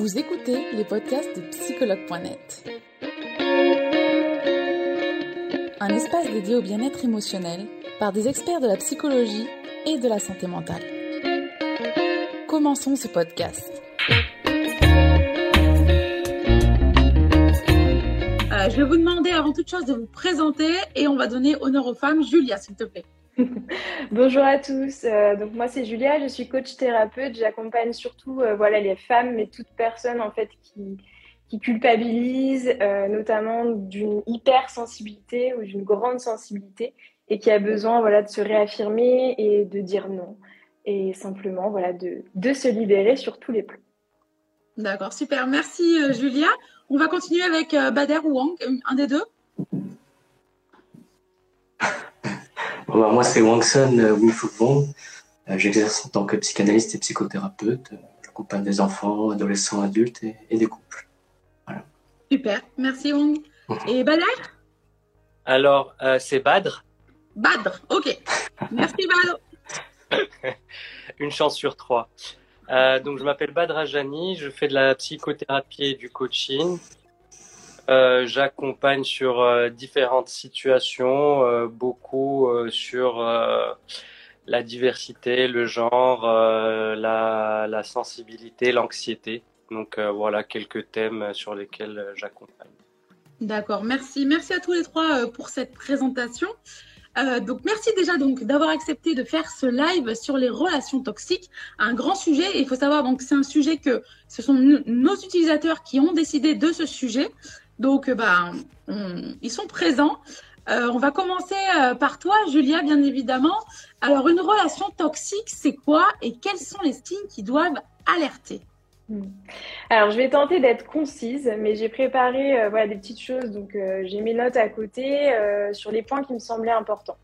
Vous écoutez les podcasts de psychologue.net. Un espace dédié au bien-être émotionnel par des experts de la psychologie et de la santé mentale. Commençons ce podcast. Euh, je vais vous demander avant toute chose de vous présenter et on va donner honneur aux femmes. Julia, s'il te plaît. Bonjour à tous. Euh, donc moi c'est Julia, je suis coach thérapeute. J'accompagne surtout euh, voilà les femmes, mais toute personne en fait qui culpabilise, euh, notamment d'une hypersensibilité ou d'une grande sensibilité et qui a besoin voilà de se réaffirmer et de dire non et simplement voilà de de se libérer sur tous les plans. D'accord, super. Merci Julia. On va continuer avec Bader ou Wang, un des deux. Bah, moi, c'est Wangson euh, Wong. Euh, j'exerce en tant que psychanalyste et psychothérapeute. J'accompagne des enfants, adolescents, adultes et, des couples. Voilà. Super, merci Wong. Et Badr? Alors, euh, c'est Badr. Badr, ok. Merci Badr. Une chance sur trois. donc, je m'appelle Badr Ajani, je fais de la psychothérapie et du coaching. Euh, j'accompagne sur euh, différentes situations, euh, beaucoup sur la diversité, le genre, la, sensibilité, l'anxiété. Donc voilà quelques thèmes sur lesquels j'accompagne. D'accord, merci. Merci à tous les trois pour cette présentation. Donc merci déjà donc d'avoir accepté de faire ce live sur les relations toxiques, un grand sujet. il faut savoir donc c'est un sujet que ce sont nos utilisateurs qui ont décidé de ce sujet. Donc, euh, bah, ils sont présents. Euh, on va commencer euh, par toi, Julia, bien évidemment. Alors, une relation toxique, c'est quoi et quels sont les signes qui doivent alerter? Hmm. alors, je vais tenter d'être concise, mais j'ai préparé voilà, des petites choses. Donc, j'ai mes notes à côté sur les points qui me semblaient importants.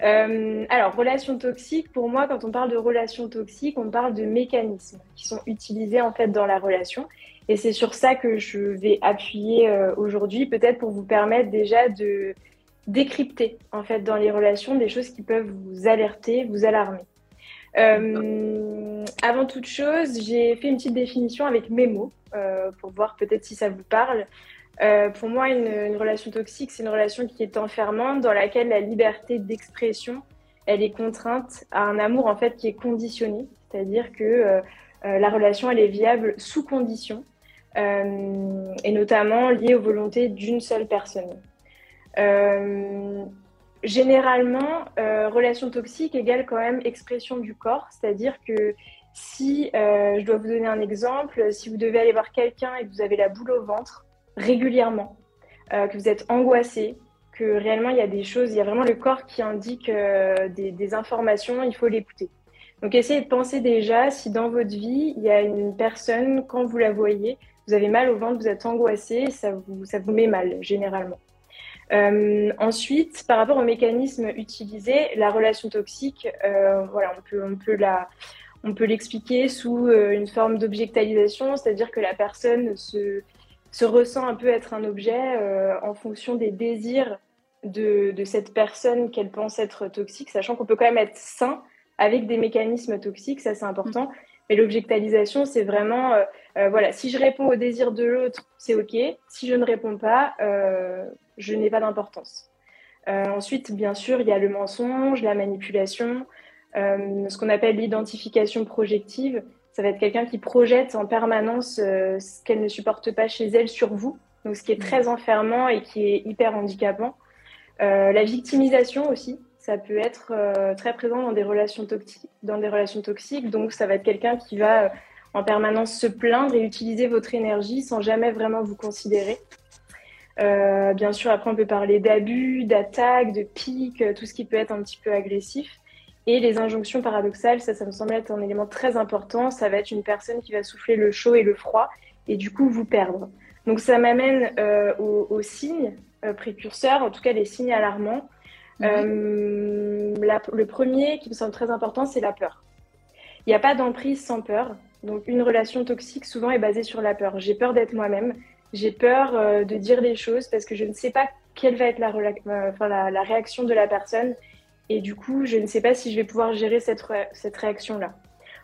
alors, relation toxique, pour moi, quand on parle de relation toxique, on parle de mécanismes qui sont utilisés en fait dans la relation et c'est sur ça que je vais appuyer euh, aujourd'hui, peut-être pour vous permettre déjà de décrypter en fait dans les relations des choses qui peuvent vous alerter, vous alarmer. Euh, avant toute chose, j'ai fait une petite définition avec mes mots euh, pour voir peut-être si ça vous parle. pour moi, une, une relation toxique, c'est une relation qui est enfermante, dans laquelle la liberté d'expression, elle est contrainte à un amour en fait qui est conditionné, c'est-à-dire que la relation, elle est viable sous condition et notamment lié aux volontés d'une seule personne. Euh, généralement, euh, relation toxique égale quand même expression du corps, c'est-à-dire que si, je dois vous donner un exemple, si vous devez aller voir quelqu'un et que vous avez la boule au ventre régulièrement, que vous êtes angoissé, que réellement il y a des choses, il y a vraiment le corps qui indique des, informations, il faut l'écouter. Donc essayez de penser déjà si dans votre vie il y a une personne, quand vous la voyez, vous avez mal au ventre, vous êtes angoissé, ça vous, ça vous met mal généralement. Euh, ensuite, par rapport au mécanisme utilisé, la relation toxique, euh, voilà, on peut, on peut la, on peut l'expliquer sous euh, une forme d'objectalisation, c'est-à-dire que la personne se, se ressent un peu être un objet en fonction des désirs de, de cette personne qu'elle pense être toxique, sachant qu'on peut quand même être sain avec des mécanismes toxiques, ça c'est important. Mais l'objectalisation, c'est vraiment, euh, euh, voilà, si je réponds au désir de l'autre, c'est OK. Si je ne réponds pas, euh, je n'ai pas d'importance. ensuite, bien sûr, il y a le mensonge, la manipulation, ce qu'on appelle l'identification projective. Ça va être quelqu'un qui projette en permanence ce qu'elle ne supporte pas chez elle sur vous, donc ce qui est très enfermant et qui est hyper handicapant. la victimisation aussi, ça peut être euh, très présent dans des relations toxiques. Dans des relations toxiques, donc ça va être quelqu'un qui va euh, en permanence se plaindre et utiliser votre énergie sans jamais vraiment vous considérer. Euh, bien sûr, après on peut parler d'abus, d'attaques, de piques, tout ce qui peut être un petit peu agressif. Et les injonctions paradoxales, ça, ça me semble être un élément très important. Ça va être une personne qui va souffler le chaud et le froid et du coup vous perdre. Donc ça m'amène aux, aux, signes précurseurs, en tout cas les signes alarmants. Euh, le premier qui me semble très important, c'est la peur. Il n'y a pas d'emprise sans peur. Donc une relation toxique souvent est basée sur la peur. J'ai peur d'être moi-même. J'ai peur euh, de dire des choses parce que je ne sais pas quelle va être la, euh, la, réaction de la personne. Et du coup, je ne sais pas si je vais pouvoir gérer cette, cette réaction-là.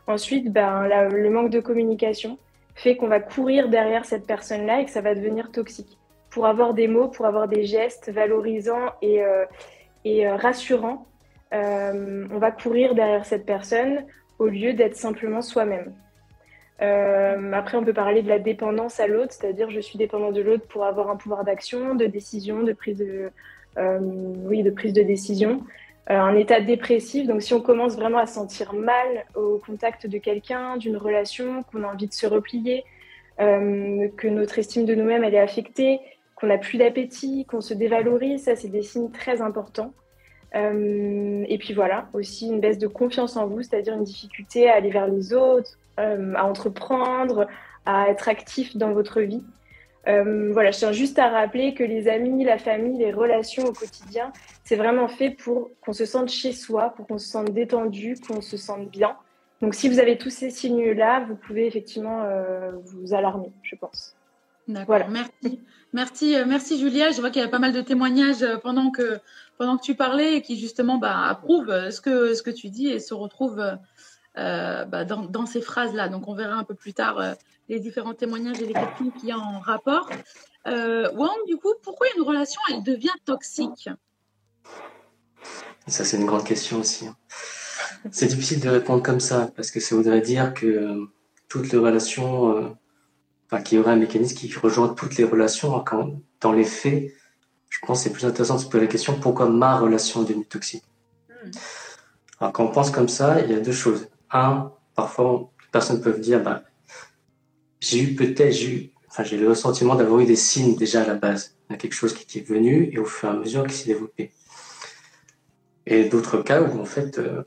Ensuite, ben, le manque de communication. fait qu'on va courir derrière cette personne-là et que ça va devenir toxique. Pour avoir des mots, pour avoir des gestes valorisants et, et rassurants, on va courir derrière cette personne au lieu d'être simplement soi-même. Euh, après, on peut parler de la dépendance à l'autre, c'est-à-dire je suis dépendant de l'autre pour avoir un pouvoir d'action, de décision, de prise de, euh, oui, de prise de décision. Euh, un état dépressif, donc si on commence vraiment à sentir mal au contact de quelqu'un, d'une relation, qu'on a envie de se replier, que notre estime de nous-mêmes est affectée, qu'on n'a plus d'appétit, qu'on se dévalorise, ça c'est des signes très importants. et puis voilà, aussi une baisse de confiance en vous, c'est-à-dire une difficulté à aller vers les autres, euh, à entreprendre, à être actif dans votre vie. Euh, voilà, je tiens juste à rappeler que les amis, la famille, les relations au quotidien, c'est vraiment fait pour qu'on se sente chez soi, pour qu'on se sente détendu, qu'on se sente bien. Donc, si vous avez tous ces signes-là, vous pouvez effectivement euh, vous alarmer, je pense. D'accord. Voilà. Merci. Merci, merci Julia. Je vois qu'il y a pas mal de témoignages pendant que, pendant que tu parlais et qui justement bah, approuvent ce que, ce que tu dis et se retrouvent euh, bah, dans, ces phrases-là. Donc, on verra un peu plus tard euh, les différents témoignages et les questions qu'il y a en rapport. Euh, Wang, du coup, pourquoi une relation, elle devient toxique? Ça, c'est une grande question aussi. Hein. C'est difficile de répondre comme ça, parce que ça voudrait dire que toutes les relations, enfin, qu'il y aurait un mécanisme qui rejoint toutes les relations, quand, dans les faits, je pense que c'est plus intéressant de se poser la question pourquoi ma relation est devenue toxique? Hmm. Alors, quand on pense comme ça, il y a deux choses un, parfois, les personnes peuvent dire, bah, j'ai eu peut-être, j'ai eu, enfin, j'ai le ressentiment d'avoir eu des signes déjà à la base. Il y a quelque chose qui est venu et au fur et à mesure qui s'est développé. Et d'autres cas où, en fait, euh,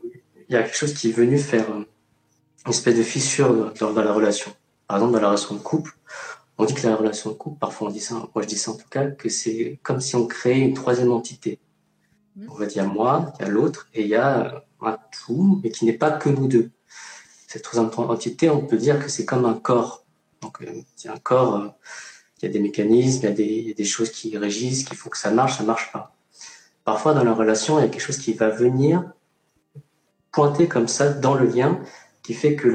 il y a quelque chose qui est venu faire une espèce de fissure dans, la relation. Par exemple, dans la relation de couple, on dit que la relation de couple, parfois on dit ça, moi je dis ça en tout cas, que c'est comme si on créait une troisième entité. On va dire moi, il y a l'autre, et il y a un tout, mais qui n'est pas que nous deux. Cette troisième entité, on peut dire que c'est comme un corps. Donc, euh, c'est un corps, euh, il y a des mécanismes, il y a des, il y a des choses qui régissent, qui font que ça marche, ça marche pas. Parfois, dans la relation, il y a quelque chose qui va venir pointer comme ça dans le lien, qui fait que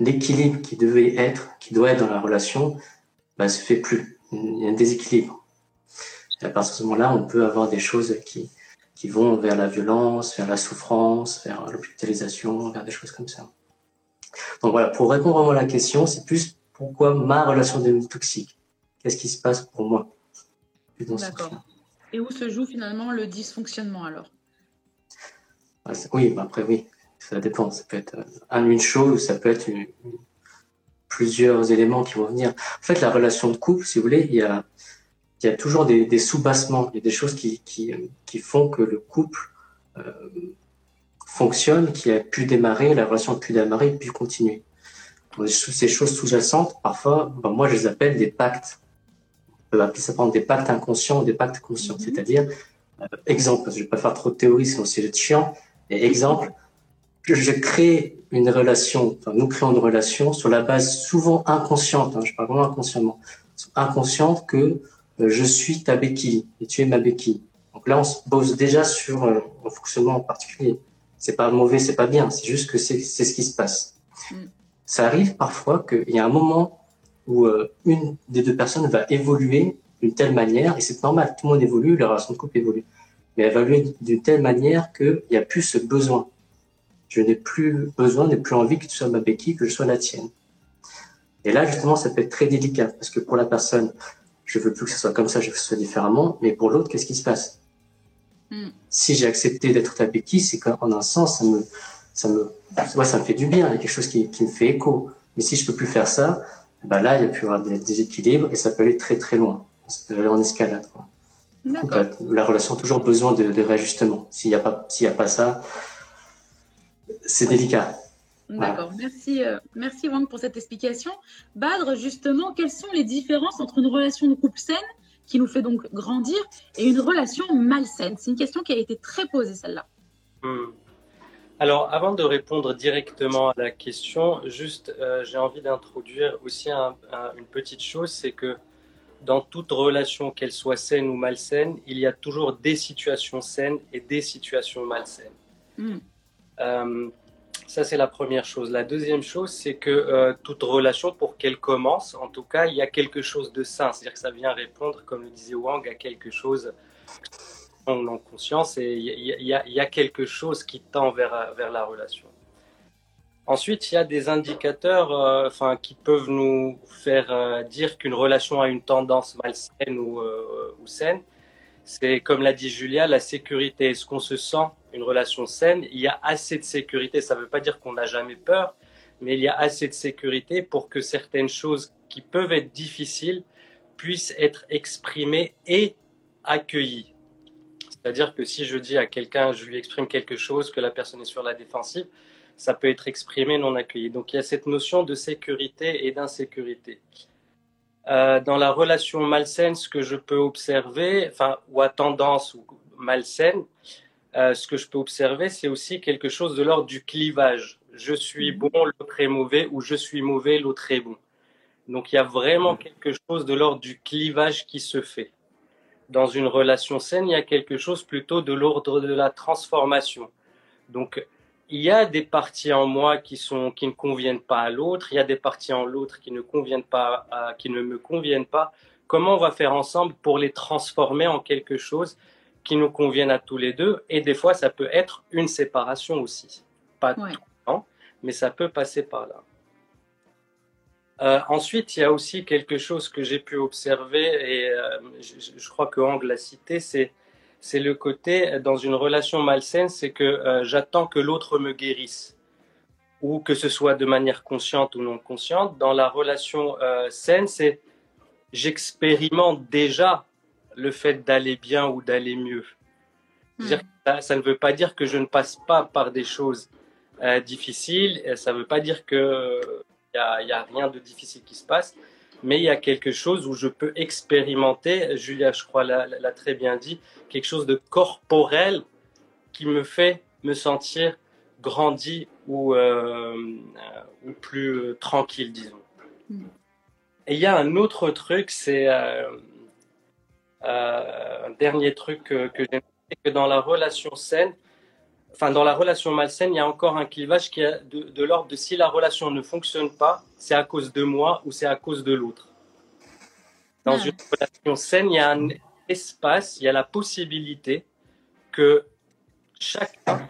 l'équilibre qui devait être, qui doit être dans la relation, bah, se fait plus. Il y a un déséquilibre. Et à partir de ce moment-là, on peut avoir des choses qui, qui vont vers la violence, vers la souffrance, vers l'hospitalisation, vers des choses comme ça. Donc voilà, pour répondre vraiment à la question, c'est plus pourquoi ma relation devient toxique? Qu'est-ce qui se passe pour moi? D'accord. Et où se joue finalement le dysfonctionnement alors? Oui, bah, après oui, ça dépend. Ça peut être euh, une chose, ça peut être plusieurs éléments qui vont venir. En fait, la relation de couple, si vous voulez, il y a il y a toujours des, des sous-bassements, il y a des choses qui, qui, qui font que le couple euh, fonctionne, qui a pu démarrer, la relation a pu démarrer et pu continuer. ces choses sous-jacentes, parfois, ben moi je les appelle des pactes. On peut appeler ça des pactes inconscients ou des pactes conscients. Mm-hmm. C'est-à-dire, euh, exemple, je ne vais pas faire trop de théorie sinon c'est chiant, mais exemple, je crée une relation, enfin, nous créons une relation sur la base souvent inconsciente, hein, je parle vraiment inconsciemment, inconsciente que je suis ta béquille et tu es ma béquille. Donc là, on se pose déjà sur euh, un fonctionnement en particulier. C'est pas mauvais, c'est pas bien, c'est juste que c'est ce qui se passe. Mm. Ça arrive parfois qu'il y a un moment où euh, une des deux personnes va évoluer d'une telle manière, et c'est normal, tout le monde évolue, la relation de couple évolue, mais elle va évoluer d'une telle manière qu'il n'y a plus ce besoin. Je n'ai plus besoin, n'ai plus envie que tu sois ma béquille, que je sois la tienne. Et là, justement, ça peut être très délicat, parce que pour la personne, je veux plus que ce soit comme ça, je veux que ce soit différemment. Mais pour l'autre, qu'est-ce qui se passe? Hmm. Si j'ai accepté d'être ta béquille, c'est qu'en un sens, ça me, ça me, ouais, ça me fait du bien. Il y a quelque chose qui, qui me fait écho. Mais si je peux plus faire ça, ben là, il y a plus avoir des déséquilibres et ça peut aller très très loin. Ça peut aller en escalade. Quoi. Bah, la relation a toujours besoin de, de réajustement. S'il n'y a pas, s'il y a pas ça, c'est délicat. D'accord, merci, euh, merci Wang pour cette explication. Badre, justement, quelles sont les différences entre une relation de couple saine, qui nous fait donc grandir, et une relation malsaine? C'est une question qui a été très posée, celle-là. Hmm. Alors, avant de répondre directement à la question, juste, euh, j'ai envie d'introduire aussi une petite chose, c'est que dans toute relation, qu'elle soit saine ou malsaine, il y a toujours des situations saines et des situations malsaines. Hmm. Euh, Ça, c'est la première chose. La deuxième chose, c'est que euh, toute relation, pour qu'elle commence, en tout cas, il y a quelque chose de sain. C'est-à-dire que ça vient répondre, comme le disait Wang, à quelque chose en conscience et il y, a quelque chose qui tend vers, vers la relation. Ensuite, il y a des indicateurs euh, qui peuvent nous faire euh, dire qu'une relation a une tendance malsaine ou saine. C'est, comme l'a dit Julia, la sécurité. Est-ce qu'on se sent une relation saine? Il y a assez de sécurité. Ça ne veut pas dire qu'on n'a jamais peur, mais il y a assez de sécurité pour que certaines choses qui peuvent être difficiles puissent être exprimées et accueillies. C'est-à-dire que si je dis à quelqu'un, je lui exprime quelque chose, que la personne est sur la défensive, ça peut être exprimé non accueilli. Donc il y a cette notion de sécurité et d'insécurité. Euh, dans la relation malsaine, ce que je peux observer, enfin, ou à tendance ou malsaine, euh, ce que je peux observer, c'est aussi quelque chose de l'ordre du clivage. Je suis mhm. bon, l'autre est mauvais, ou je suis mauvais, l'autre est bon. Donc il y a vraiment mhm. quelque chose de l'ordre du clivage qui se fait. Dans une relation saine, il y a quelque chose plutôt de l'ordre de la transformation. Donc il y a des parties en moi qui sont qui ne conviennent pas à l'autre, il y a des parties en l'autre qui ne conviennent pas à, qui ne me conviennent pas. Comment on va faire ensemble pour les transformer en quelque chose qui nous convienne à tous les deux? Et des fois ça peut être une séparation aussi. Pas tout le temps, mais ça peut passer par là. Euh, ensuite, il y a aussi quelque chose que j'ai pu observer et euh, je, je, crois que Ang l'a cité, c'est c'est le côté dans une relation malsaine, c'est que euh, j'attends que l'autre me guérisse, ou que ce soit de manière consciente ou non consciente. Dans la relation euh, saine, c'est j'expérimente déjà le fait d'aller bien ou d'aller mieux. Hmm. Ça, ne veut pas dire que je ne passe pas par des choses euh, difficiles, ça ne veut pas dire qu'il n'y a, y a rien de difficile qui se passe, mais il y a quelque chose où je peux expérimenter, Julia, je crois, l'a très bien dit, quelque chose de corporel qui me fait me sentir grandi ou, euh, ou plus euh, tranquille, disons. Hmm. Et il y a un autre truc, c'est euh, un dernier truc que, que j'aime, c'est que dans la relation saine, enfin dans la relation malsaine, il y a encore un clivage qui est de, l'ordre de si la relation ne fonctionne pas, c'est à cause de moi ou c'est à cause de l'autre. Dans une relation saine, il y a un espace, il y a la possibilité que chacun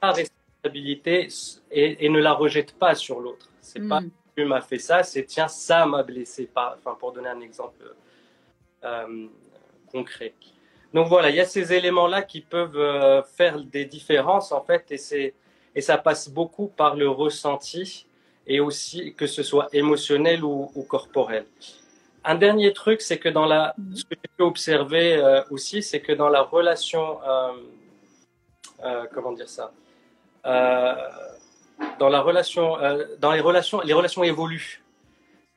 a responsabilité et, ne la rejette pas sur l'autre. C'est pas hmm. tu m'as fait ça, c'est tiens ça m'a blessé. Pas, enfin pour donner un exemple euh, concret. Donc voilà, il y a ces éléments-là qui peuvent euh, faire des différences en fait, et c'est et ça passe beaucoup par le ressenti et aussi que ce soit émotionnel ou, corporel. Un dernier truc, c'est que dans la, mhm. ce que j'ai pu observer euh, aussi, c'est que dans la relation, euh, euh comment dire ça, dans la relation, dans les relations, les relations évoluent.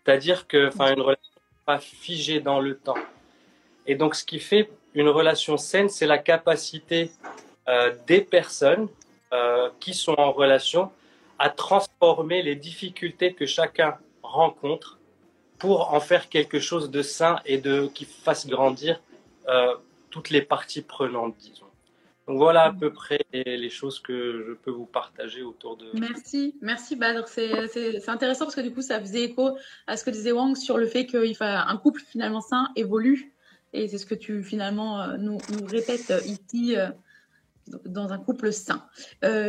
C'est-à-dire que, enfin, une relation n'est pas figée dans le temps. Et donc, ce qui fait une relation saine, c'est la capacité des personnes qui sont en relation à transformer les difficultés que chacun rencontre pour en faire quelque chose de sain et de qui fasse grandir euh, toutes les parties prenantes, disons. Donc voilà à peu près les choses que je peux vous partager autour de. Merci, merci Badr. C'est intéressant parce que du coup, ça faisait écho à ce que disait Wang sur le fait qu'un couple finalement sain évolue et c'est ce que tu finalement euh, nous, répètes euh, ici dans un couple sain.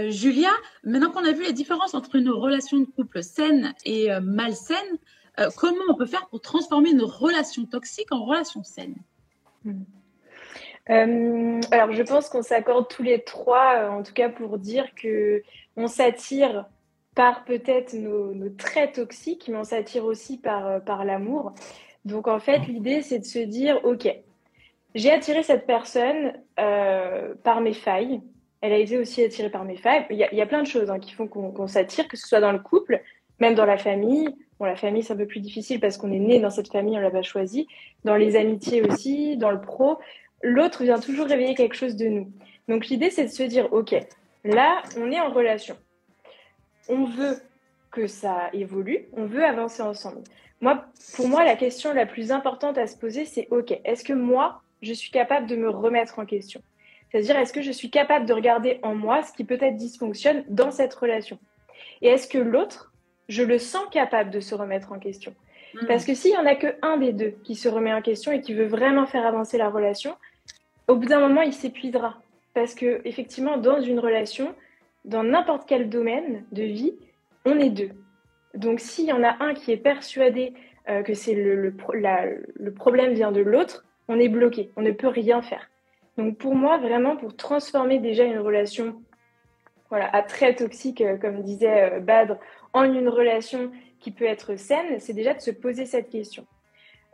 Julia, maintenant qu'on a vu les différences entre une relation de couple saine et malsaine, comment on peut faire pour transformer une relation toxique en relation saine? Hmm. alors, je pense qu'on s'accorde tous les trois, en tout cas pour dire que on s'attire par peut-être nos, nos, traits toxiques, mais on s'attire aussi par, par l'amour. Donc en fait, l'idée, c'est de se dire, OK, j'ai attiré cette personne euh, par mes failles. Elle a été aussi attirée par mes failles. Il y a, plein de choses hein, qui font qu'on s'attire, que ce soit dans le couple, même dans la famille. Bon, la famille, c'est un peu plus difficile parce qu'on est né dans cette famille, on l'a pas choisi. Dans les amitiés aussi, dans le pro. L'autre vient toujours réveiller quelque chose de nous. Donc l'idée, c'est de se dire, OK, là, on est en relation. On veut que ça évolue, on veut avancer ensemble. Moi, pour moi, la question la plus importante à se poser, c'est OK, est-ce que moi, je suis capable de me remettre en question? C'est-à-dire, est-ce que je suis capable de regarder en moi ce qui peut-être dysfonctionne dans cette relation? Et est-ce que l'autre, je le sens capable de se remettre en question hmm. Parce que s'il y en a que un des deux qui se remet en question et qui veut vraiment faire avancer la relation, au bout d'un moment, il s'épuisera. Parce que effectivement, dans une relation, dans n'importe quel domaine de vie, on est deux. Donc, s'il y en a un qui est persuadé euh, que c'est le, le problème vient de l'autre, on est bloqué, on ne peut rien faire. Donc pour moi, vraiment, pour transformer déjà une relation voilà, à très toxique, euh, comme disait euh, Badre, en une relation qui peut être saine, c'est déjà de se poser cette question.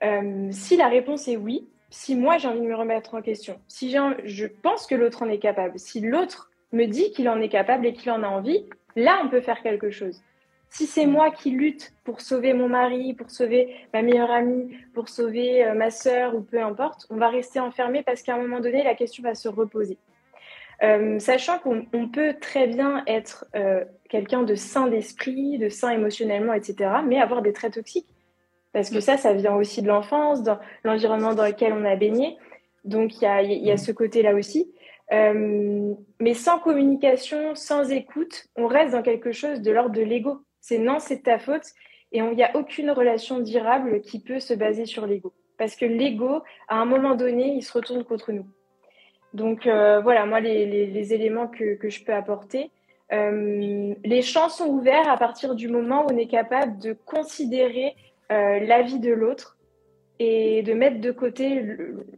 Euh, si la réponse est oui, si moi j'ai envie de me remettre en question, si je pense que l'autre en est capable, si l'autre me dit qu'il en est capable et qu'il en a envie, là on peut faire quelque chose. Si c'est moi qui lutte pour sauver mon mari, pour sauver ma meilleure amie, pour sauver euh, ma sœur ou peu importe, on va rester enfermé parce qu'à un moment donné, la question va se reposer. Euh, sachant qu'on peut très bien être euh, quelqu'un de sain d'esprit, de sain émotionnellement, etc., mais avoir des traits toxiques. Parce que ça, ça vient aussi de l'enfance, dans l'environnement dans lequel on a baigné. Donc, il y a, y a, ce côté-là aussi. mais sans communication, sans écoute, on reste dans quelque chose de l'ordre de l'ego. C'est non, c'est ta faute. Et il n'y a aucune relation durable qui peut se baser sur l'ego. Parce que l'ego, à un moment donné, il se retourne contre nous. Donc euh, voilà, moi, les, éléments que, je peux apporter. Euh, les champs sont ouverts à partir du moment où on est capable de considérer euh, l'avis de l'autre et de mettre de côté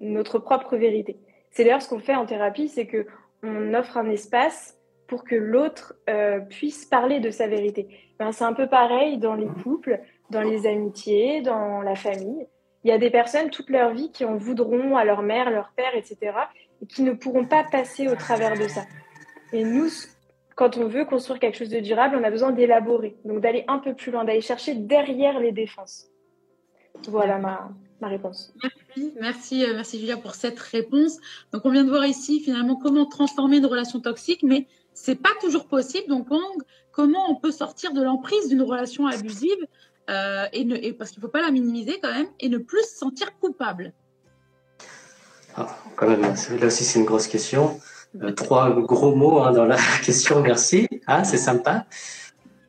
notre propre vérité. C'est d'ailleurs ce qu'on fait en thérapie, c'est que on offre un espace pour que l'autre puisse parler de sa vérité. Ben, c'est un peu pareil dans les couples, dans les amitiés, dans la famille. Il y a des personnes toute leur vie qui en voudront à leur mère, leur père, etc., et qui ne pourront pas passer au travers de ça. Et nous, quand on veut construire quelque chose de durable, on a besoin d'élaborer, donc d'aller un peu plus loin, d'aller chercher derrière les défenses. Voilà ma, ma réponse. Merci, merci, euh, merci Julia pour cette réponse. Donc on vient de voir ici finalement comment transformer une relation toxique, mais c'est pas toujours possible. Donc, comment on peut sortir de l'emprise d'une relation abusive euh, et, ne, parce qu'il faut pas la minimiser quand même et ne plus se sentir coupable? Ah, Quand même, là aussi c'est une grosse question. Euh, trois gros mots hein, dans la question, merci. Ah, c'est sympa.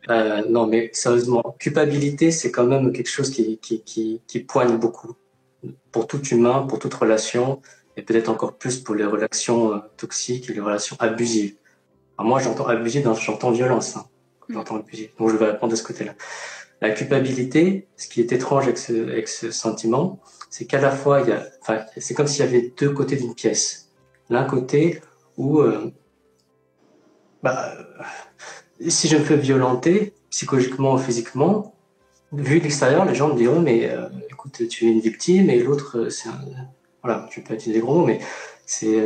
Euh, non, mais sérieusement, culpabilité, c'est quand même quelque chose qui, qui, qui, qui poigne beaucoup pour tout humain, pour toute relation, et peut-être encore plus pour les relations toxiques et les relations abusives moi, j'entends abuser, j'entends violence. Hein. J'entends abuser. Donc, je vais répondre de ce côté-là. La culpabilité, ce qui est étrange avec ce, avec ce sentiment, c'est qu'à la fois, il y a, enfin, c'est comme s'il y avait deux côtés d'une pièce. L'un côté où, euh, bah, si je me fais violenter, psychologiquement ou physiquement, vu de l'extérieur, les gens me diront, mais euh, écoute, tu es une victime, et l'autre, euh, c'est un, voilà, je peux utiliser des gros mots, mais c'est,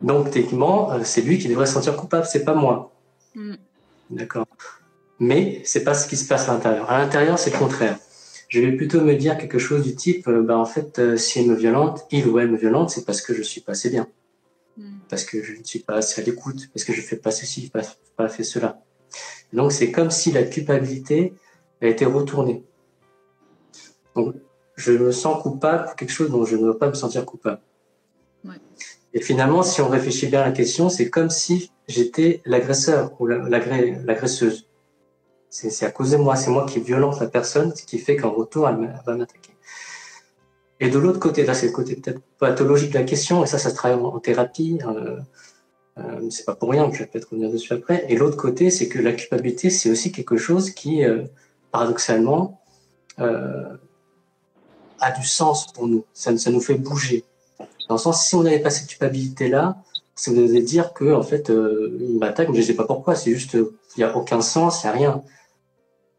donc techniquement, euh, c'est lui qui devrait se sentir coupable, c'est pas moi. Mm. D'accord. Mais c'est pas ce qui se passe à l'intérieur. À l'intérieur, c'est le contraire. Je vais plutôt me dire quelque chose du type, euh, bah en fait, euh, si elle me violente, il ou elle me violente, c'est parce que je suis pas assez bien, mm. parce que je ne suis pas assez à l'écoute, parce que je fais pas ceci, pas, pas fait cela. Donc c'est comme si la culpabilité a été retournée. Donc je me sens coupable pour quelque chose dont je ne veux pas me sentir coupable. Et finalement, si on réfléchit bien à la question, c'est comme si j'étais l'agresseur ou l'agresseuse. C'est à cause de moi, c'est moi qui violente la personne, ce qui fait qu'en retour, elle va m'attaquer. Et de l'autre côté, là, c'est le côté peut-être pathologique de la question, et ça, ça se travaille en, thérapie. Euh, euh, c'est pas pour rien, je vais peut-être revenir dessus après. Et l'autre côté, c'est que la culpabilité, c'est aussi quelque chose qui, euh, paradoxalement, euh, a du sens pour nous. Ça, ça nous fait bouger. Dans le sens, si on n'avait pas cette culpabilité-là, ça voudrait dire que, en fait, il m'attaque, mais je ne sais pas pourquoi, c'est juste, il n'y a aucun sens, il n'y a rien.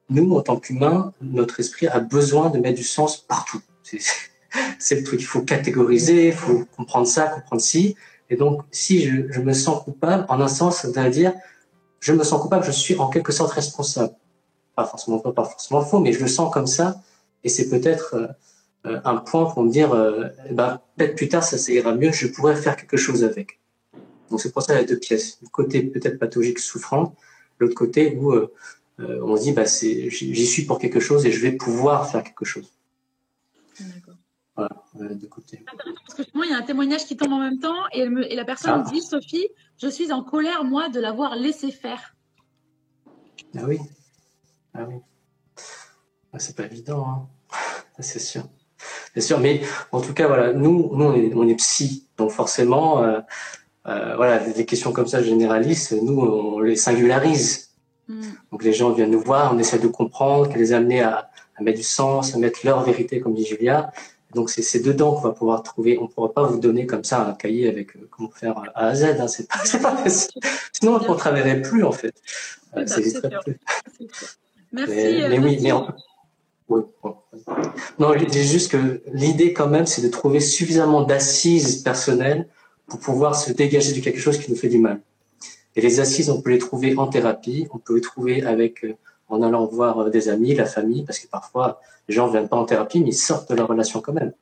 Nous, en tant qu'humains, notre esprit a besoin de mettre du sens partout. C'est le truc, il faut catégoriser, il faut comprendre ça, comprendre ci. Et donc, si je, me sens coupable, en un sens, ça veut dire, je me sens coupable, je suis en quelque sorte responsable. Pas forcément, pas forcément faux, mais je le sens comme ça. Et c'est peut-être, euh, euh, un point pour me dire, euh, ben, peut-être plus tard ça, ira mieux, je pourrais faire quelque chose avec. Donc c'est pour ça il y a deux pièces. Le côté peut-être pathologique souffrant, l'autre côté où on se dit, bah, j'y suis pour quelque chose et je vais pouvoir faire quelque chose. voilà, de côté. Parce que moi, il y a un témoignage qui tombe en même temps et, elle me, et la personne Ah. dit Sophie, je suis en colère, moi, de l'avoir laissé faire. Ah oui. Ah oui. Ah, c'est pas évident, hein. C'est sûr. C'est sûr, mais en tout cas, voilà, nous, nous on est, on est psy, donc forcément, euh, euh, voilà, des questions comme ça généralistes, nous, on les singularise. Hmm. Donc les gens viennent nous voir, on essaie de comprendre, qu'elle les amener à, à mettre du sens, à mettre leur vérité, comme dit Julia. Donc c'est dedans qu'on va pouvoir trouver. On ne pourra pas vous donner comme ça un cahier avec euh, comment faire A à Z. Hein, c'est pas. Sinon on ne travaillerait plus en fait. Euh, ça plus. Merci. Mais, euh, mais oui, merci. mais en- oui, bon. Non, je dis juste que l'idée quand même, c'est de trouver suffisamment d'assises personnelles pour pouvoir se dégager de quelque chose qui nous fait du mal. Et les assises, on peut les trouver en thérapie, on peut les trouver avec euh, en allant voir euh, des amis, la famille, parce que parfois les gens viennent pas en thérapie, mais ils sortent de leur relation quand même.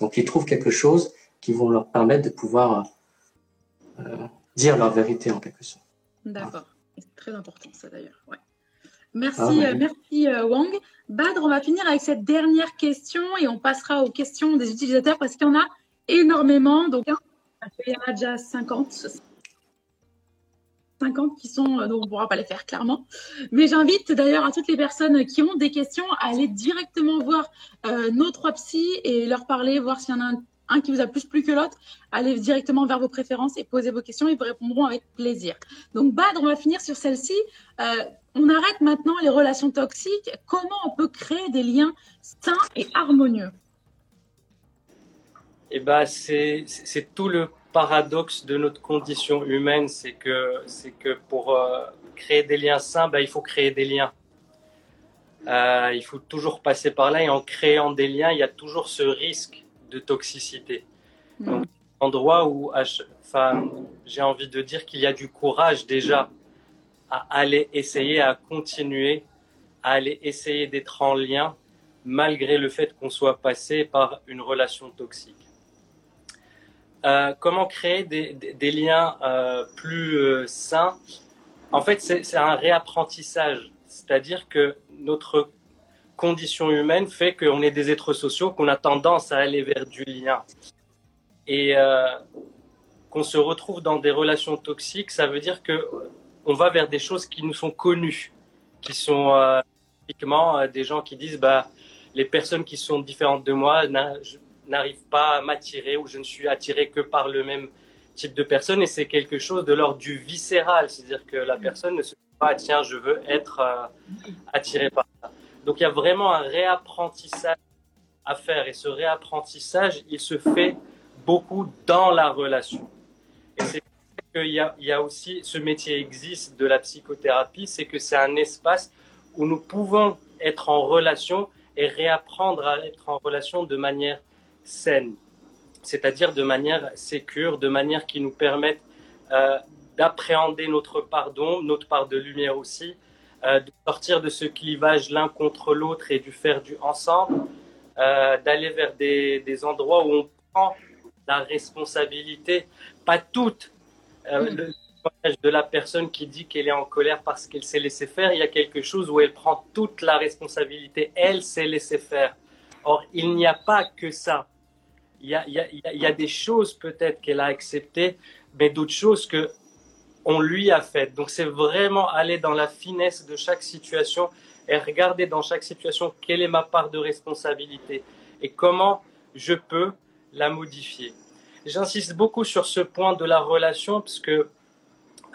Donc ils trouvent quelque chose qui vont leur permettre de pouvoir euh, dire leur vérité en quelque sorte. D'accord. C'est très important, ça d'ailleurs. Ouais. Merci, Ah, ouais. euh, merci euh, Wang. Badr, on va finir avec cette dernière question et on passera aux questions des utilisateurs parce qu'il y en a énormément. Donc, il y en a déjà 50. 50 qui sont, euh, donc on ne pourra pas les faire clairement. Mais j'invite d'ailleurs à toutes les personnes qui ont des questions à aller directement voir euh, nos trois psys et leur parler, voir s'il y en a un, qui vous a plus plu que l'autre. Allez directement vers vos préférences et posez vos questions, ils vous répondront avec plaisir. Donc Badr, on va finir sur celle-ci. Euh, on arrête maintenant les relations toxiques. Comment on peut créer des liens sains et harmonieux? Et ben c'est tout le paradoxe de notre condition humaine, c'est que c'est que pour euh, créer des liens sains, ben, il faut créer des liens. Euh, il faut toujours passer par là et en créant des liens, il y a toujours ce risque de toxicité. Donc, endroit où enfin, j'ai envie de dire qu'il y a du courage déjà à aller essayer, à continuer, à aller essayer d'être en lien malgré le fait qu'on soit passé par une relation toxique. Euh, comment créer des, liens euh, plus euh, sains? En fait, c'est un réapprentissage. C'est-à-dire que notre condition humaine fait qu'on est des êtres sociaux, qu'on a tendance à aller vers du lien. Et qu'on se retrouve dans des relations toxiques, ça veut dire que on va vers des choses qui nous sont connues, qui sont typiquement des gens qui disent bah les personnes qui sont différentes de moi n'arrivent pas à m'attirer ou je ne suis attiré que par le même type de personne et c'est quelque chose de l'ordre du viscéral, c'est-à-dire que la personne ne se dit pas tiens je veux être euh, attiré par ça. Donc il y a vraiment un réapprentissage à faire et ce réapprentissage il se fait beaucoup dans la relation. Et c'est qu'il y a, il y a aussi, ce métier existe de la psychothérapie, c'est que c'est un espace où nous pouvons être en relation et réapprendre à être en relation de manière saine, c'est-à-dire de manière sécure, de manière qui nous permette euh, d'appréhender notre pardon, notre part de lumière aussi, euh, de sortir de ce clivage l'un contre l'autre et du faire du ensemble, euh, d'aller vers des, des endroits où on prend la responsabilité, pas toute, euh, le témoignage de la personne qui dit qu'elle est en colère parce qu'elle s'est laissée faire, il y a quelque chose où elle prend toute la responsabilité, elle s'est laissée faire. Or, il n'y a pas que ça. Il y a, des choses peut-être qu'elle a acceptées, mais d'autres choses que on lui a faites. Donc, c'est vraiment aller dans la finesse de chaque situation et regarder dans chaque situation quelle est ma part de responsabilité et comment je peux la modifier. J'insiste beaucoup sur ce point de la relation parce que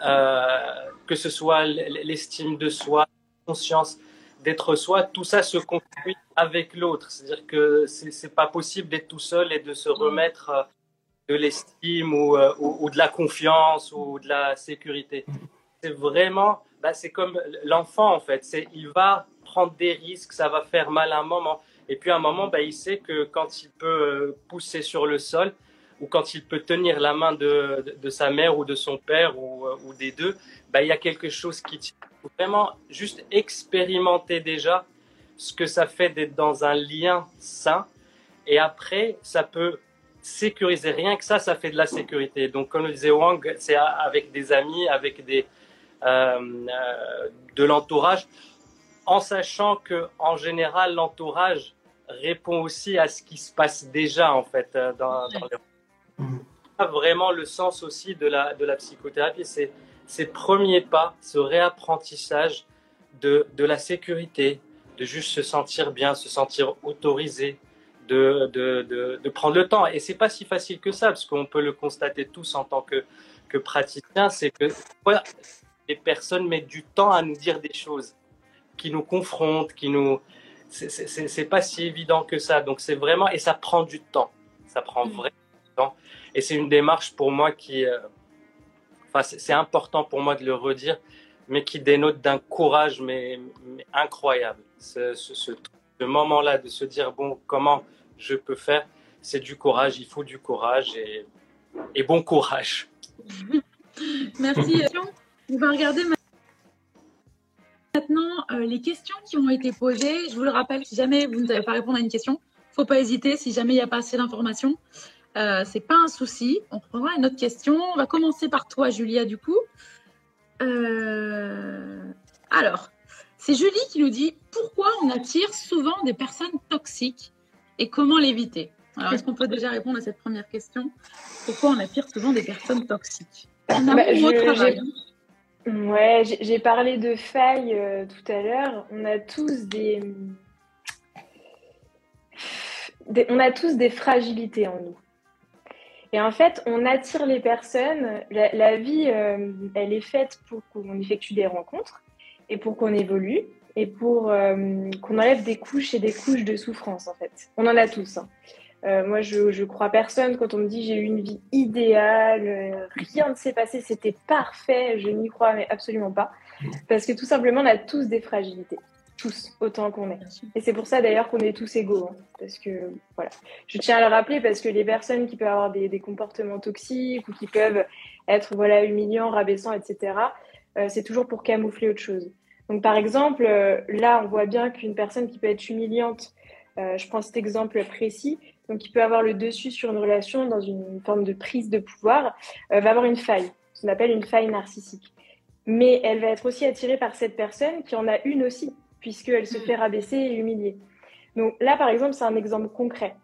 euh, que ce soit l'estime de soi, la conscience d'être soi, tout ça se construit avec l'autre. C'est-à-dire que c'est pas possible d'être tout seul et de se remettre euh, de l'estime ou, euh, ou, ou de la confiance ou de la sécurité. C'est vraiment, bah, c'est comme l'enfant en fait. C'est il va prendre des risques, ça va faire mal à un moment. Et puis à un moment, bah, il sait que quand il peut euh, pousser sur le sol ou quand il peut tenir la main de, de, de sa mère ou de son père ou, euh, ou des deux, bah, il y a quelque chose qui tient. Il faut vraiment juste expérimenter déjà ce que ça fait d'être dans un lien sain. Et après, ça peut sécuriser. Rien que ça, ça fait de la sécurité. Donc, comme le disait Wang, c'est avec des amis, avec des, euh, euh, de l'entourage, en sachant que en général, l'entourage répond aussi à ce qui se passe déjà en fait dans, dans le... Mhm. Vraiment le sens aussi de la, de la psychothérapie, c'est ces premiers pas, ce réapprentissage de, de la sécurité, de juste se sentir bien, se sentir autorisé, de, de, de, de prendre le temps. Et c'est pas si facile que ça, parce qu'on peut le constater tous en tant que, que praticien, c'est que voilà, les personnes mettent du temps à nous dire des choses qui nous confrontent, qui nous, c'est pas si évident que ça. Donc c'est vraiment et ça prend du temps. Ça prend vraiment du Et c'est une démarche pour moi qui, euh, enfin c'est important pour moi de le redire, mais qui dénote d'un courage mais, incroyable. Ce, moment-là de se dire bon comment je peux faire, c'est du courage. Il faut du courage et, bon courage. Merci. On va regarder maintenant euh, les questions qui ont été posées. Je vous le rappelle, si jamais vous ne savez pas répondre à une question, faut pas hésiter. Si jamais il n'y a pas assez d'informations, euh, c'est pas un souci. On reprendra une autre question. On va commencer par toi, Julia, du coup. Euh... Alors, c'est Julie qui nous dit pourquoi on attire souvent des personnes toxiques et comment l'éviter? Alors, est-ce qu'on peut déjà répondre à cette première question? Pourquoi on attire souvent des personnes toxiques? En bah, je, Ouais, j'ai parlé de failles euh, tout à l'heure. On a tous des... des, on a tous des fragilités en nous. Et en fait, on attire les personnes. La, vie, euh, elle est faite pour qu'on effectue des rencontres et pour qu'on évolue et pour euh, qu'on enlève des couches et des couches de souffrance. En fait, on en a tous. Hein. Euh, moi, je, je crois personne quand on me dit j'ai eu une vie idéale, rien ne s'est passé, c'était parfait. Je n'y crois mais absolument pas. Parce que tout simplement, on a tous des fragilités. Tous, autant qu'on est. Et c'est pour ça d'ailleurs qu'on est tous égaux. Hein, parce que, voilà. Je tiens à le rappeler parce que les personnes qui peuvent avoir des, des comportements toxiques ou qui peuvent être voilà, humiliants, rabaissants, etc., euh, c'est toujours pour camoufler autre chose. Donc, par exemple, euh, là, on voit bien qu'une personne qui peut être humiliante, euh, je prends cet exemple précis, donc qui peut avoir le dessus sur une relation dans une forme de prise de pouvoir, va avoir une faille, ce qu'on appelle une faille narcissique. Mais elle va être aussi attirée par cette personne qui en a une aussi, puisqu'elle se fait rabaisser et humilier. Donc là, par exemple, c'est un exemple concret.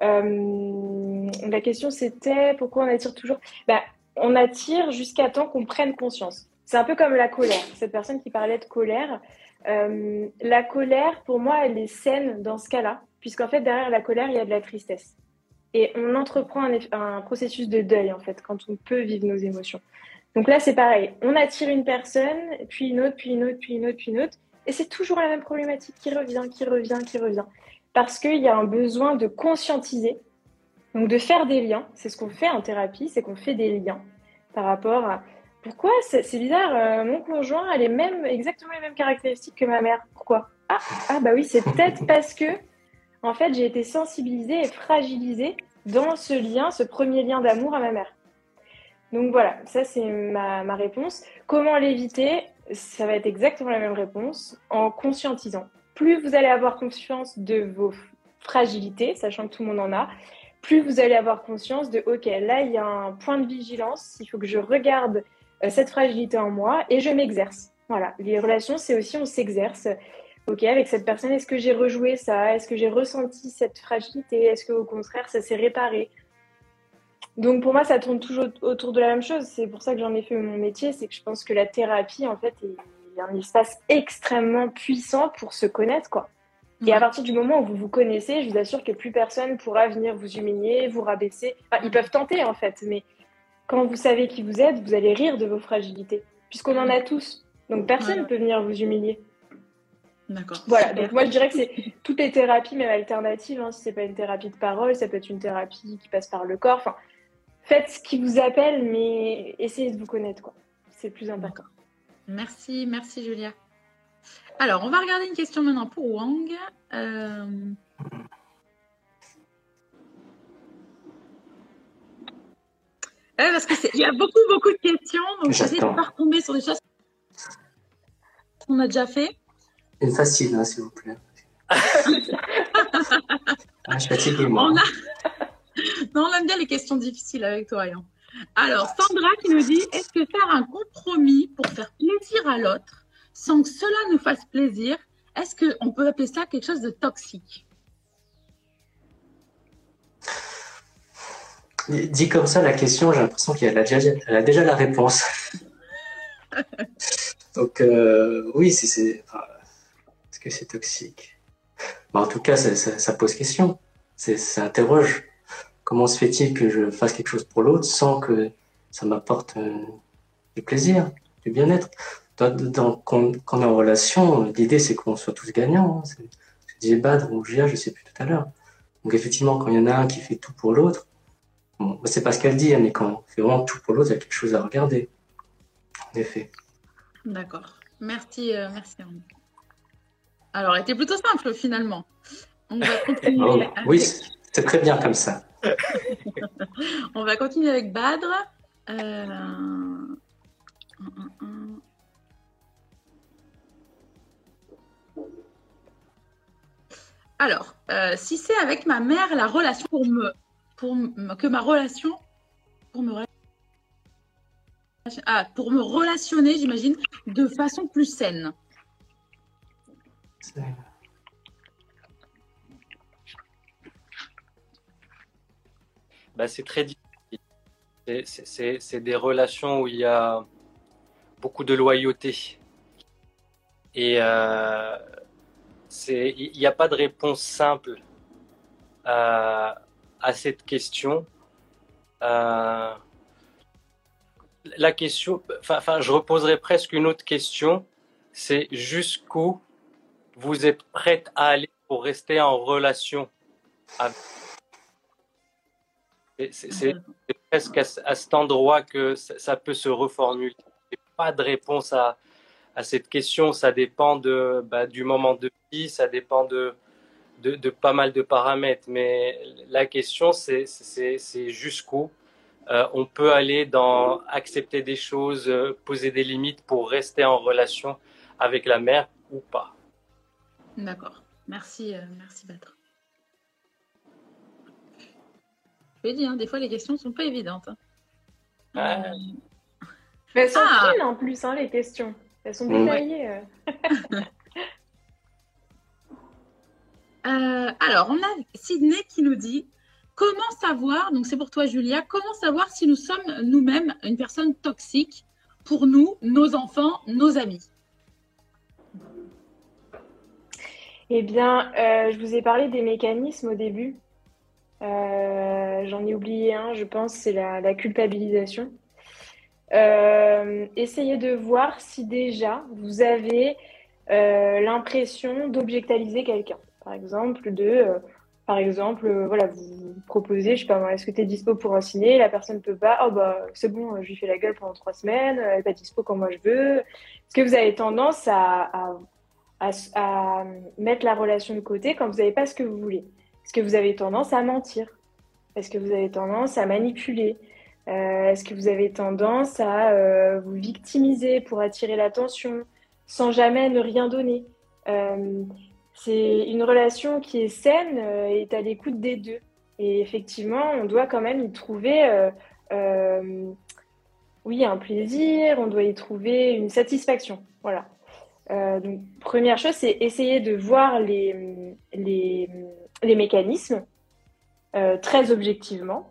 Euh, la question, c'était pourquoi on attire toujours? Bah, On attire jusqu'à temps qu'on prenne conscience. C'est un peu comme la colère. Cette personne qui parlait de colère, euh, la colère, pour moi, elle est saine dans ce cas-là, puisqu'en fait, derrière la colère, il y a de la tristesse. Et on entreprend un, un, processus de deuil, en fait, quand on peut vivre nos émotions. Donc là, c'est pareil. On attire une personne, puis une autre, puis une autre, puis une autre, puis une autre. Et c'est toujours la même problématique qui revient, qui revient, qui revient. Parce qu'il y a un besoin de conscientiser, donc de faire des liens. C'est ce qu'on fait en thérapie, c'est qu'on fait des liens par rapport à pourquoi c'est bizarre, euh, mon conjoint a les mêmes, exactement les mêmes caractéristiques que ma mère. Pourquoi? Ah, ah, bah oui, c'est peut-être parce que, en fait, j'ai été sensibilisée et fragilisée dans ce lien, ce premier lien d'amour à ma mère. Donc voilà, ça c'est ma, ma, réponse. Comment l'éviter? Ça va être exactement la même réponse en conscientisant. Plus vous allez avoir conscience de vos fragilités, sachant que tout le monde en a, plus vous allez avoir conscience de, OK, là, il y a un point de vigilance, il faut que je regarde euh, cette fragilité en moi et je m'exerce. Voilà, les relations, c'est aussi on s'exerce. Ok, avec cette personne, est-ce que j'ai rejoué ça? Est-ce que j'ai ressenti cette fragilité? Est-ce qu'au contraire, ça s'est réparé? Donc pour moi, ça tourne toujours autour de la même chose. C'est pour ça que j'en ai fait mon métier. C'est que je pense que la thérapie, en fait, est un espace extrêmement puissant pour se connaître, quoi. Et à partir du moment où vous vous connaissez, je vous assure que plus personne pourra venir vous humilier, vous rabaisser. Enfin, ils peuvent tenter, en fait, mais quand vous savez qui vous êtes, vous allez rire de vos fragilités, puisqu'on en a tous. Donc personne ne ouais. peut venir vous humilier. D'accord. Voilà, donc moi je dirais que c'est toutes les thérapies, même alternatives, hein, si c'est pas une thérapie de parole, ça peut être une thérapie qui passe par le corps. Enfin, faites ce qui vous appelle, mais essayez de vous connaître, quoi. C'est le plus important. Merci, merci Julia. Alors, on va regarder une question maintenant pour Wang. Euh... Ouais, parce qu'il y a beaucoup, beaucoup de questions, donc j'essaie de ne pas retomber sur des choses qu'on a déjà fait. Une facile, hein, s'il vous plaît. ah, je suis fatiguée, moi. On, a... non, on aime bien les questions difficiles avec toi, Ayan. Alors, Sandra qui nous dit Est-ce que faire un compromis pour faire plaisir à l'autre sans que cela nous fasse plaisir, est-ce qu'on peut appeler ça quelque chose de toxique? Dit comme ça, la question, j'ai l'impression qu'elle a, déjà la réponse. Donc, euh, oui, c'est. Enfin, Est-ce que c'est toxique? Bah, en tout cas, ça pose question. Ça interroge. Comment se fait-il que je fasse quelque chose pour l'autre sans que ça m'apporte euh, du plaisir, du bien-être? Dans, quand, on est en relation, l'idée c'est qu'on soit tous gagnants. Hein. Je disais Badr ou Gia, je sais plus tout à l'heure. Donc effectivement, quand il y en a un qui fait tout pour l'autre, bon, c'est pas ce qu'elle dit, hein, mais quand on fait vraiment tout pour l'autre, il y a quelque chose à regarder. En effet. D'accord. Merci, euh, merci. Alors, elle était plutôt simple finalement. On va continuer. Oui, c'est très bien comme ça. on va continuer avec Badr. Euh, Alors, euh, si c'est avec ma mère, la relation pour me, pour que ma relation pour me ah, pour me relationner, j'imagine, de façon plus saine. Bah, c'est très difficile. C'est des relations où il y a beaucoup de loyauté. Et euh, il n'y a pas de réponse simple à, cette question. Euh, la question, enfin, je reposerai presque une autre question, c'est jusqu'où vous êtes prête à aller pour rester en relation avec. C'est presque à, cet endroit que ça, peut se reformuler. Pas de réponse à, à cette question. Ça dépend de, bah, du moment de vie, ça dépend de, de, de, pas mal de paramètres. Mais la question, c'est jusqu'où euh, on peut aller dans accepter des choses, euh, poser des limites pour rester en relation avec la mère ou pas. D'accord. Merci, euh, merci Batre. Je l'ai dit, hein, des fois les questions ne sont pas évidentes. Hein. Mais elles sont ah. en plus, hein, les questions. Elles sont détaillées. alors, on a Sydney qui nous dit Comment savoir, donc c'est pour toi Julia, comment savoir si nous sommes nous-mêmes une personne toxique pour nous, nos enfants, nos amis? Eh bien, euh, je vous ai parlé des mécanismes au début. Euh, j'en ai oublié un, je pense, c'est la, culpabilisation. Euh, essayez de voir si déjà vous avez l'impression d'objectaliser quelqu'un. Par exemple, de par exemple, euh, voilà, vous proposez, je sais pas est-ce que tu es dispo pour un ciné La personne ne peut pas. Oh bah c'est bon, je lui fais la gueule pendant trois semaines, elle n'est pas dispo quand moi je veux. Est-ce que vous avez tendance à, mettre la relation de côté quand vous n'avez pas ce que vous voulez? Est-ce que vous avez tendance à mentir Est-ce que vous avez tendance à manipuler euh, Est-ce que vous avez tendance à euh, vous victimiser pour attirer l'attention sans jamais ne rien donner? C'est une relation qui est saine euh, et est à l'écoute des deux. Et effectivement, on doit quand même y trouver, euh, euh, oui, un plaisir, on doit y trouver une satisfaction. Voilà. donc, première chose, c'est essayer de voir les, les, les mécanismes très objectivement.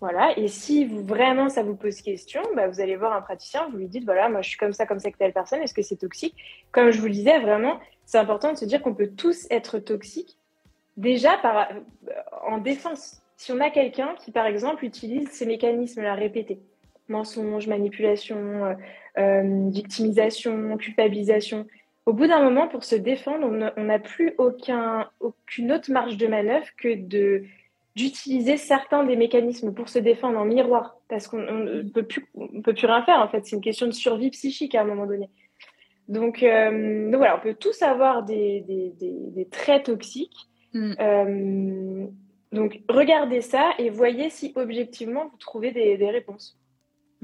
Voilà. Et si vraiment ça vous pose question, bah, vous allez voir un praticien, vous lui dites voilà, moi je suis comme ça, comme ça avec telle personne, est-ce que c'est toxique? Comme je vous le disais, vraiment, c'est important de se dire qu'on peut tous être toxiques déjà par, euh, en défense. Si on a quelqu'un qui, par exemple, utilise ces mécanismes-là répétés, mensonge, manipulation, euh, euh, victimisation, culpabilisation, au bout d'un moment, pour se défendre, on n'a plus aucun, aucune autre marge de manœuvre que de d'utiliser certains des mécanismes pour se défendre en miroir, parce qu'on ne peut plus, on peut plus rien faire en fait. C'est une question de survie psychique à un moment donné. Donc, euh, donc voilà, on peut tous avoir des, des, des, traits toxiques. Mm. Euh, donc regardez ça et voyez si objectivement vous trouvez des, réponses.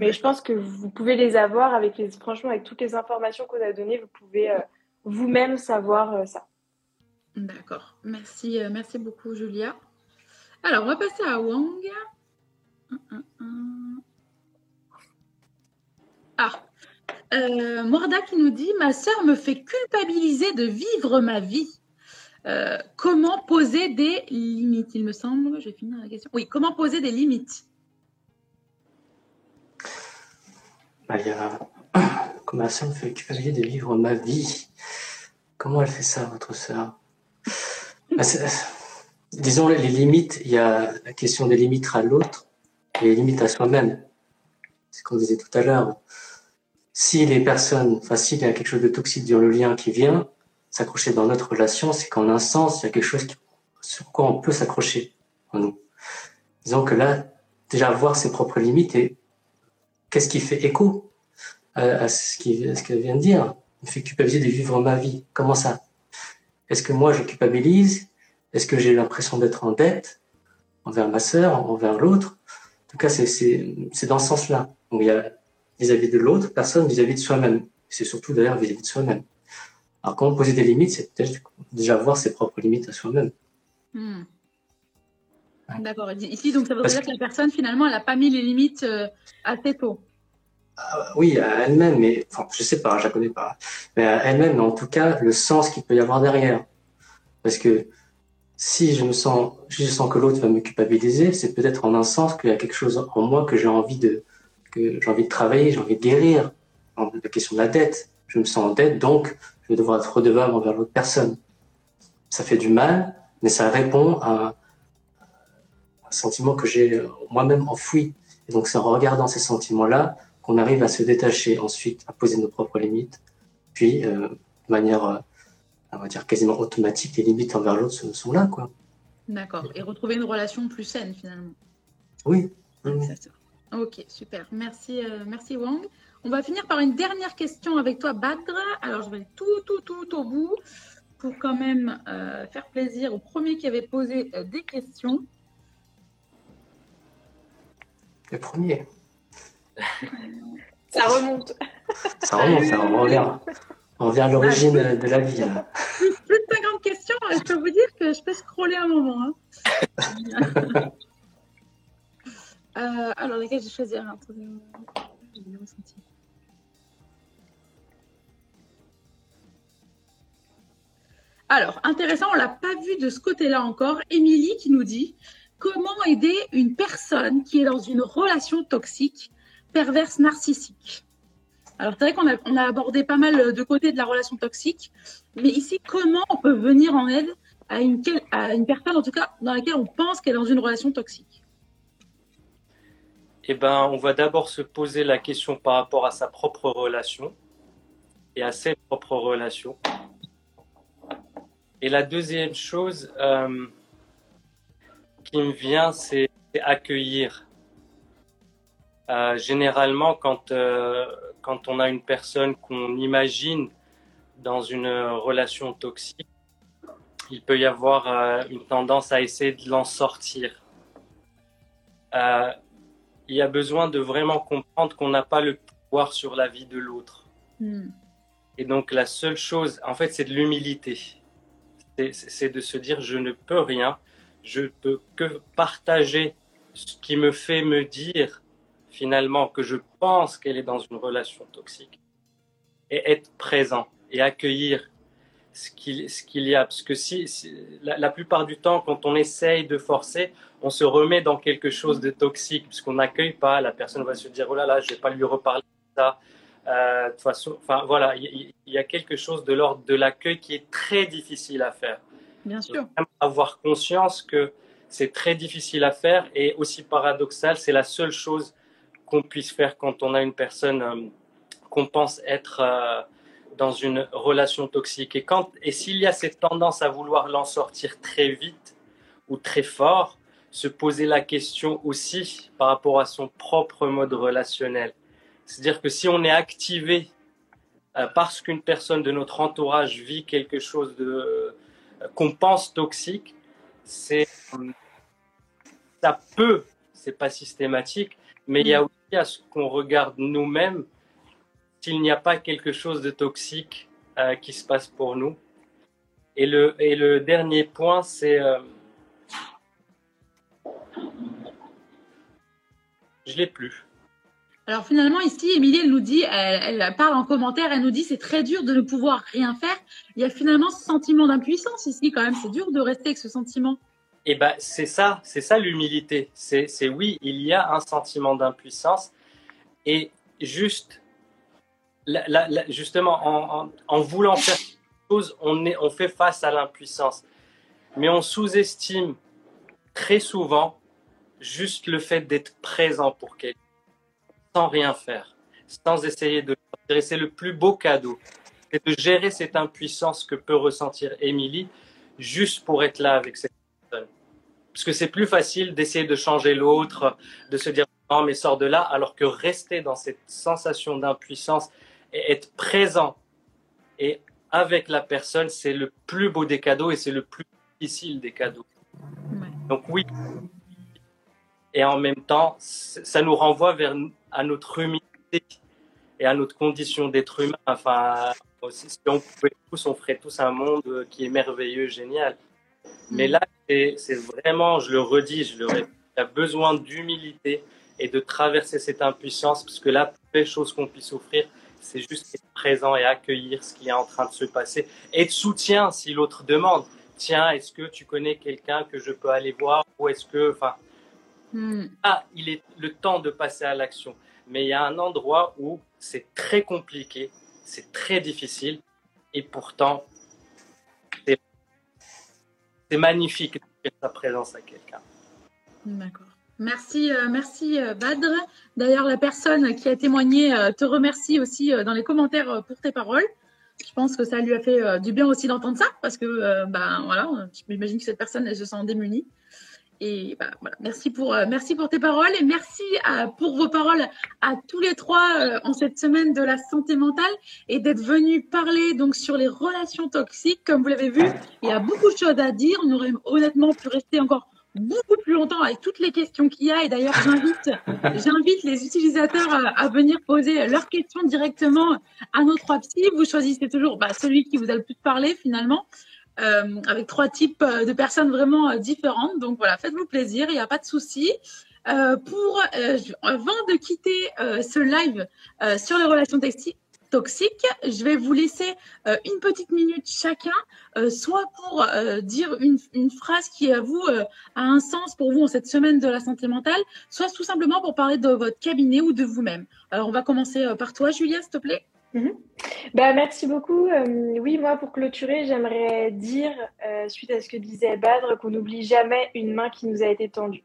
Mais je pense que vous pouvez les avoir avec les, franchement, avec toutes les informations qu'on a données, vous pouvez euh, vous-même savoir ça. D'accord. Merci, merci beaucoup, Julia. Alors, on va passer à Wang. Ah, euh, Morda qui nous dit Ma sœur me fait culpabiliser de vivre ma vie. Euh, comment poser des limites Il me semble, je vais finir la question. Oui, comment poser des limites bah, il y a comment ça me fait culpabiliser de vivre ma vie. Comment elle fait ça, votre sœur? Bah, Disons les limites, il y a la question des limites à l'autre et les limites à soi-même. C'est ce qu'on disait tout à l'heure. Si les personnes, enfin s'il y a quelque chose de toxique dans le lien qui vient s'accrocher dans notre relation, c'est qu'en un sens, il y a quelque chose sur quoi on peut s'accrocher en nous. Disons que là, déjà voir ses propres limites et qu'est-ce qui fait écho à, ce qu'elle vient de dire? Il me fait culpabiliser de vivre ma vie. Comment ça? Est-ce que moi je culpabilise? Est-ce que j'ai l'impression d'être en dette envers ma sœur, envers l'autre? En tout cas, c'est dans ce sens-là. il y a vis-à-vis de l'autre personne, vis-à-vis de soi-même. C'est surtout d'ailleurs vis-à-vis de soi-même. Alors, comment poser des limites, c'est peut-être déjà voir ses propres limites à soi-même. Hmm. D'accord. Ici, donc, ça veut dire que... la personne, finalement, elle n'a pas mis les limites euh, assez tôt. Ah, oui, à elle-même, mais enfin, je sais pas, je la connais pas. Mais à elle-même, mais en tout cas, le sens qu'il peut y avoir derrière. Parce que si je me sens, si je sens que l'autre va me culpabiliser, c'est peut-être en un sens qu'il y a quelque chose en moi que j'ai envie de, que j'ai envie de travailler, j'ai envie de guérir. La question de la dette. Je me sens en dette, donc je vais devoir être redevable envers l'autre personne. Ça fait du mal, mais ça répond à sentiment que j'ai moi-même enfoui. Et donc c'est en regardant ces sentiments-là qu'on arrive à se détacher ensuite, à poser nos propres limites, puis euh, de manière, euh, on va dire quasiment automatique, les limites envers l'autre sont là, quoi. D'accord. Et retrouver une relation plus saine finalement. Oui. Ok, super. Merci, euh, merci Wang. On va finir par une dernière question avec toi, Badra. Alors, je vais tout, tout, tout au bout pour quand même faire plaisir au premier qui avait posé des questions. Le premier. Ça remonte. Ça remonte, ça revient. On revient à l'origine de la vie. Plus, de 50 questions, je peux vous dire que je peux scroller un moment. Hein. euh, alors, lesquels je vais choisir Alors, intéressant, on ne l'a pas vu de ce côté-là encore. Émilie qui nous dit Comment aider une personne qui est dans une relation toxique, perverse, narcissique? Alors, c'est vrai qu'on a, abordé pas mal de côtés de la relation toxique, mais ici, comment on peut venir en aide à une, personne, en tout cas, dans laquelle on pense qu'elle est dans une relation toxique? Eh ben, on va d'abord se poser la question par rapport à sa propre relation et à ses propres relations. Et la deuxième chose, euh, qui me vient, c'est accueillir. Euh, généralement, quand, euh, quand on a une personne qu'on imagine dans une relation toxique, il peut y avoir euh, une tendance à essayer de l'en sortir. il y a besoin de vraiment comprendre qu'on n'a pas le pouvoir sur la vie de l'autre. Hmm. Et donc la seule chose, en fait, c'est de l'humilité. C'est de se dire, je ne peux rien, je peux que partager ce qui me fait me dire finalement que je pense qu'elle est dans une relation toxique et être présent et accueillir ce qu'il qu'il y a. Parce que si, la, plupart du temps quand on essaye de forcer on se remet dans quelque chose de toxique puisqu'on n'accueille pas la personne va se dire oh là là je vais pas lui reparler de ça. Euh, de toute façon enfin voilà il y, a quelque chose de l'ordre de l'accueil qui est très difficile à faire Bien sûr. Avoir conscience que c'est très difficile à faire et aussi paradoxal, c'est la seule chose qu'on puisse faire quand on a une personne euh, qu'on pense être euh, dans une relation toxique. Et, quand, et s'il y a cette tendance à vouloir l'en sortir très vite ou très fort, se poser la question aussi par rapport à son propre mode relationnel. C'est-à-dire que si on est activé euh, parce qu'une personne de notre entourage vit quelque chose de, qu'on pense toxique, c'est ça peut, c'est pas systématique, mais il y a mm. aussi à ce qu'on regarde nous-mêmes s'il n'y a pas quelque chose de toxique euh, qui se passe pour nous. Et le, et le dernier point, c'est euh, je l'ai plus. Alors finalement, ici, Émilie, elle nous dit, elle, parle en commentaire, elle nous dit c'est très dur de ne pouvoir rien faire. Il y a finalement ce sentiment d'impuissance ici quand même. C'est dur de rester avec ce sentiment. Eh ben, c'est ça, c'est ça l'humilité. C'est oui, il y a un sentiment d'impuissance et juste, justement, en, voulant faire quelque chose, on, fait face à l'impuissance. Mais on sous-estime très souvent juste le fait d'être présent pour quelqu'un, sans rien faire, sans essayer de c'est le plus beau cadeau. C'est de gérer cette impuissance que peut ressentir Émilie juste pour être là avec cette personne. Parce que c'est plus facile d'essayer de changer l'autre, de se dire non mais sors de là, alors que rester dans cette sensation d'impuissance et être présent et avec la personne, c'est le plus beau des cadeaux et c'est le plus difficile des cadeaux. Donc oui. Et en même temps, ça nous renvoie vers à notre humilité et à notre condition d'être humain. Enfin, si on pouvait tous, on ferait tous un monde qui est merveilleux, génial. Mais mm. là, c'est vraiment, je le redis, je le répète, il y a besoin d'humilité et de traverser cette impuissance, parce que la plus belle chose qu'on puisse offrir, c'est juste être présent et accueillir ce qui est en train de se passer et de soutien si l'autre demande. Tiens, est-ce que tu connais quelqu'un que je peux aller voir? Ou est-ce que, enfin, mm. ah, il est le temps de passer à l'action. Mais il y a un endroit où c'est très compliqué, c'est très difficile, et pourtant, c'est magnifique de sa présence à quelqu'un. D'accord. Merci, euh, merci euh, Badr. D'ailleurs, la personne qui a témoigné euh, te remercie aussi dans les commentaires pour tes paroles. Je pense que ça lui a fait du bien aussi d'entendre ça, parce que, ben voilà, je m'imagine que cette personne elle se sent démunie. Et bah, voilà, merci pour, euh, merci pour tes paroles et merci euh, pour vos paroles à tous les trois euh, en cette semaine de la santé mentale et d'être venus parler donc sur les relations toxiques. Comme vous l'avez vu, il y a beaucoup de choses à dire. On aurait honnêtement pu rester encore beaucoup plus longtemps avec toutes les questions qu'il y a. Et d'ailleurs, j'invite, j'invite les utilisateurs à, venir poser leurs questions directement à nos trois psy. Vous choisissez toujours bah, celui qui vous a le plus parlé finalement. Euh, avec trois types euh, de personnes vraiment euh, différentes. Donc voilà, faites-vous plaisir, il n'y a pas de souci. pour avant de quitter ce live sur les relations toxiques, je vais vous laisser une petite minute chacun, soit pour dire une, une, phrase qui à vous a un sens pour vous en cette semaine de la santé mentale, soit tout simplement pour parler de votre cabinet ou de vous-même. Alors on va commencer par toi, Julia, s'il te plaît. Bah, merci beaucoup. Euh, oui, moi, pour clôturer, j'aimerais dire, euh, suite à ce que disait Badre, qu'on n'oublie jamais une main qui nous a été tendue.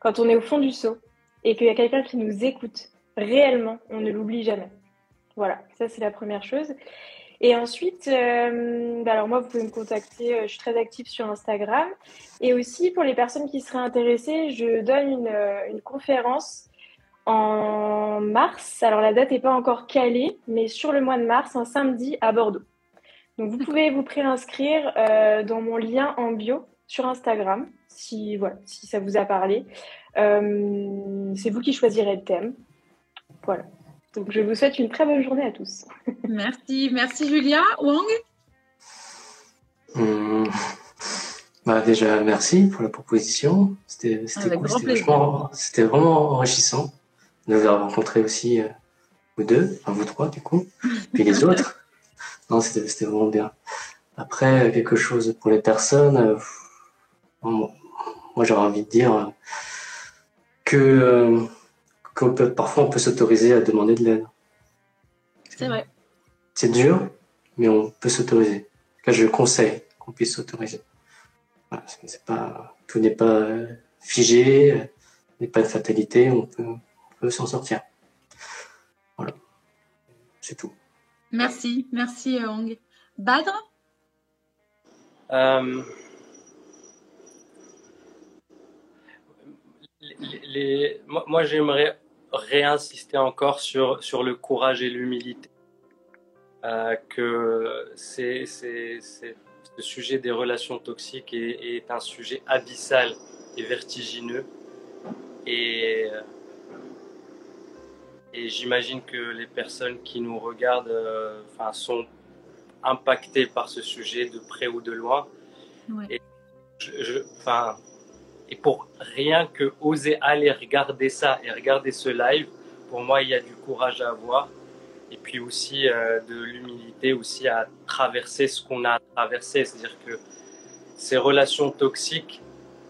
Quand on est au fond du seau et qu'il y a quelqu'un qui nous écoute réellement, on ne l'oublie jamais. Voilà, ça c'est la première chose. Et ensuite, euh, bah, alors moi, vous pouvez me contacter, je suis très active sur Instagram. Et aussi, pour les personnes qui seraient intéressées, je donne une, une conférence en mars. Alors la date n'est pas encore calée, mais sur le mois de mars, un samedi à Bordeaux. Donc vous pouvez vous préinscrire euh, dans mon lien en bio sur Instagram, si voilà, si ça vous a parlé. Euh, c'est vous qui choisirez le thème. Voilà. Donc je vous souhaite une très bonne journée à tous. merci, merci Julia. Wang? Hmm. bah déjà, merci pour la proposition. C'était vraiment enrichissant de vous avoir rencontré aussi, euh, vous deux, enfin vous trois du coup, puis les autres. Non, c'était vraiment bien. Après, quelque chose pour les personnes, euh, moi j'aurais envie de dire euh, que, peut, parfois on peut s'autoriser à demander de l'aide. C'est vrai. C'est dur, mais on peut s'autoriser. Là, je conseille qu'on puisse s'autoriser. pas, tout n'est pas figé, n'est pas une fatalité, on peut, s'en sortir. Voilà. C'est tout. Merci, merci Hong. Badr? Euh, les, moi, j'aimerais réinsister encore sur, sur le courage et l'humilité. Euh, que c'est, c'est, ce sujet des relations toxiques est, est, un sujet abyssal et vertigineux. Et et j'imagine que les personnes qui nous regardent euh, sont impactées par ce sujet de près ou de loin. Et, je, enfin, et pour rien que oser aller regarder ça et regarder ce live, pour moi, il y a du courage à avoir. Et puis aussi euh, de l'humilité aussi à traverser ce qu'on a à traverser. C'est-à-dire que ces relations toxiques,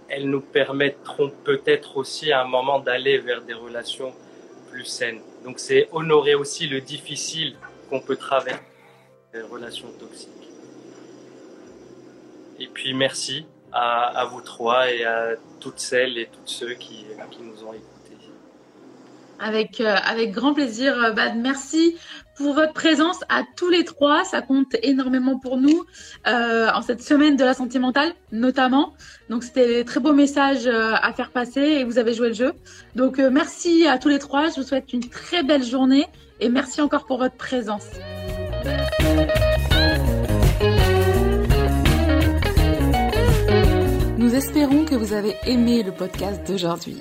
elles nous permettront peut-être aussi à un moment d'aller vers des relations plus saines. Donc c'est honorer aussi le difficile qu'on peut traverser les relations toxiques. Et puis merci à, vous trois et à toutes celles et tous ceux qui, nous ont écoutés. Avec, euh, avec grand plaisir, euh, Bad. Merci pour votre présence à tous les trois. Ça compte énormément pour nous euh, en cette semaine de la santé mentale, notamment. Donc, c'était des très beaux messages euh, à faire passer et vous avez joué le jeu. Donc, euh, merci à tous les trois. Je vous souhaite une très belle journée et merci encore pour votre présence. Nous espérons que vous avez aimé le podcast d'aujourd'hui.